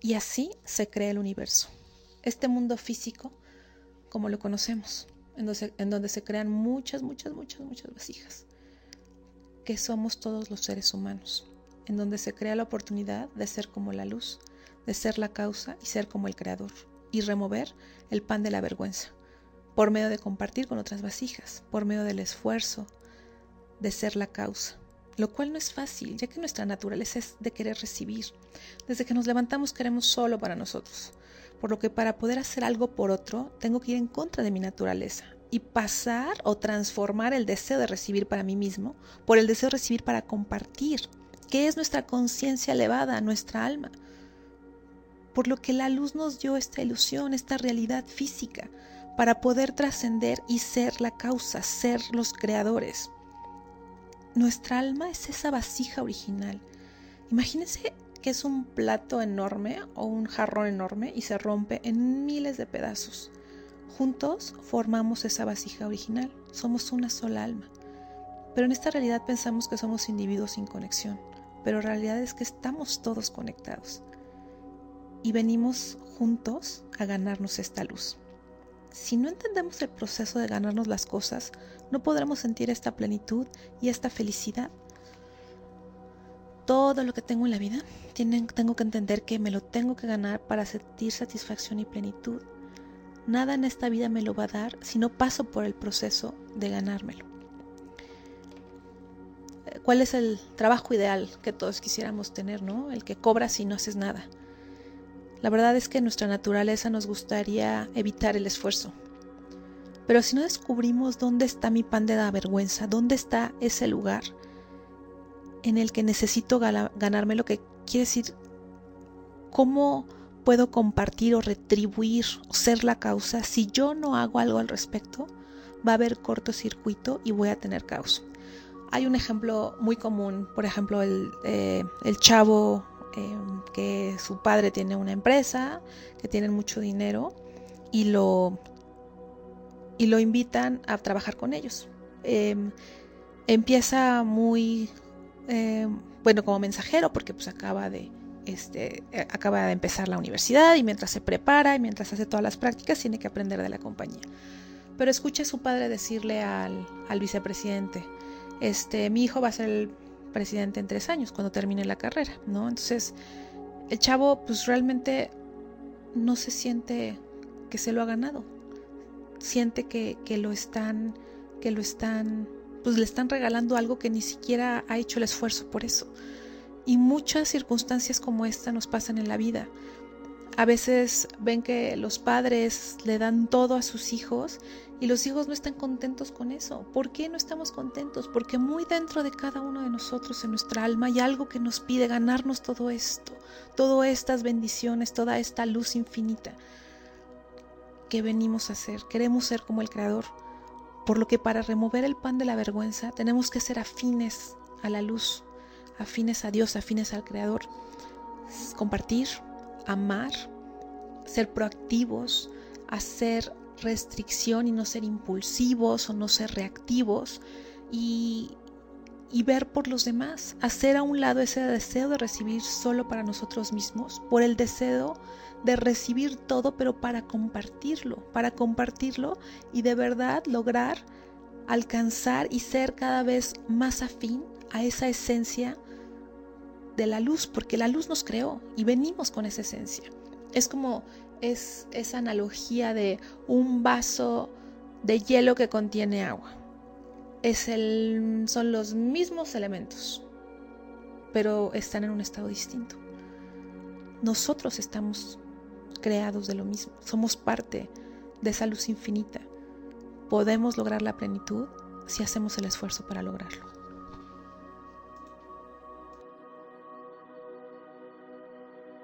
Y así se crea el universo. Este mundo físico como lo conocemos, en donde, se crean muchas, muchas, muchas, muchas vasijas, que somos todos los seres humanos, en donde se crea la oportunidad de ser como la luz, de ser la causa y ser como el creador, y remover el pan de la vergüenza, por medio de compartir con otras vasijas, por medio del esfuerzo de ser la causa, lo cual no es fácil, ya que nuestra naturaleza es de querer recibir. Desde que nos levantamos queremos solo para nosotros, por lo que para poder hacer algo por otro tengo que ir en contra de mi naturaleza y pasar o transformar el deseo de recibir para mí mismo por el deseo de recibir para compartir, que es nuestra conciencia elevada, nuestra alma. Por lo que la luz nos dio esta ilusión, esta realidad física, para poder trascender y ser la causa, ser los creadores. Nuestra alma es esa vasija original. Imagínense que es un plato enorme o un jarrón enorme y se rompe en miles de pedazos. Juntos formamos esa vasija original, somos una sola alma. Pero en esta realidad pensamos que somos individuos sin conexión, pero la realidad es que estamos todos conectados y venimos juntos a ganarnos esta luz. Si no entendemos el proceso de ganarnos las cosas, no podremos sentir esta plenitud y esta felicidad todo lo que tengo en la vida, tengo que entender que me lo tengo que ganar para sentir satisfacción y plenitud. Nada en esta vida me lo va a dar si no paso por el proceso de ganármelo. Eh, ¿Cuál es el trabajo ideal que todos quisiéramos tener, no? El que cobras si no haces nada. La verdad es que nuestra naturaleza nos gustaría evitar el esfuerzo. Pero si no descubrimos dónde está mi pan de la vergüenza, dónde está ese lugar, en el que necesito ganarme lo que quiere decir cómo puedo compartir o retribuir o ser la causa si yo no hago algo al respecto va a haber cortocircuito y voy a tener caos hay un ejemplo muy común por ejemplo el, eh, chavo em, que su padre tiene una empresa que tienen mucho dinero y lo y lo invitan a trabajar con ellos em, empieza muy eh, bueno, como mensajero, porque pues acaba de, este, eh, acaba de empezar la universidad y mientras se prepara y mientras hace todas las prácticas tiene que aprender de la compañía. Pero escucha a su padre decirle al, al vicepresidente, este, mi hijo va a ser el presidente en tres años, cuando termine la carrera, ¿no? Entonces, el chavo pues realmente no se siente que se lo ha ganado, siente que, que lo están, que lo están pues le están regalando algo que ni siquiera ha hecho el esfuerzo por eso. Y muchas circunstancias como esta nos pasan en la vida. A veces ven que los padres le dan todo a sus hijos y los hijos no están contentos con eso. ¿Por qué no estamos contentos? Porque muy dentro de cada uno de nosotros, en nuestra alma, hay algo que nos pide ganarnos todo esto, todas estas bendiciones, toda esta luz infinita que venimos a hacer. Queremos ser como el Creador por lo que para remover el pan de la vergüenza tenemos que ser afines a la luz, afines a Dios, afines al Creador. Compartir, amar, ser proactivos, hacer restricción y no ser impulsivos o no ser reactivos y, y ver por los demás, hacer a un lado ese deseo de recibir solo para nosotros mismos, por el deseo de recibir todo, pero para compartirlo, para compartirlo y de verdad lograr alcanzar y ser cada vez más afín a esa esencia de la luz, porque la luz nos creó y venimos con esa esencia. Es como es esa analogía de un vaso de hielo que contiene agua. Es el, son los mismos elementos, pero están en un estado distinto. Nosotros estamos creados de lo mismo, somos parte de esa luz infinita. Podemos lograr la plenitud si hacemos el esfuerzo para lograrlo.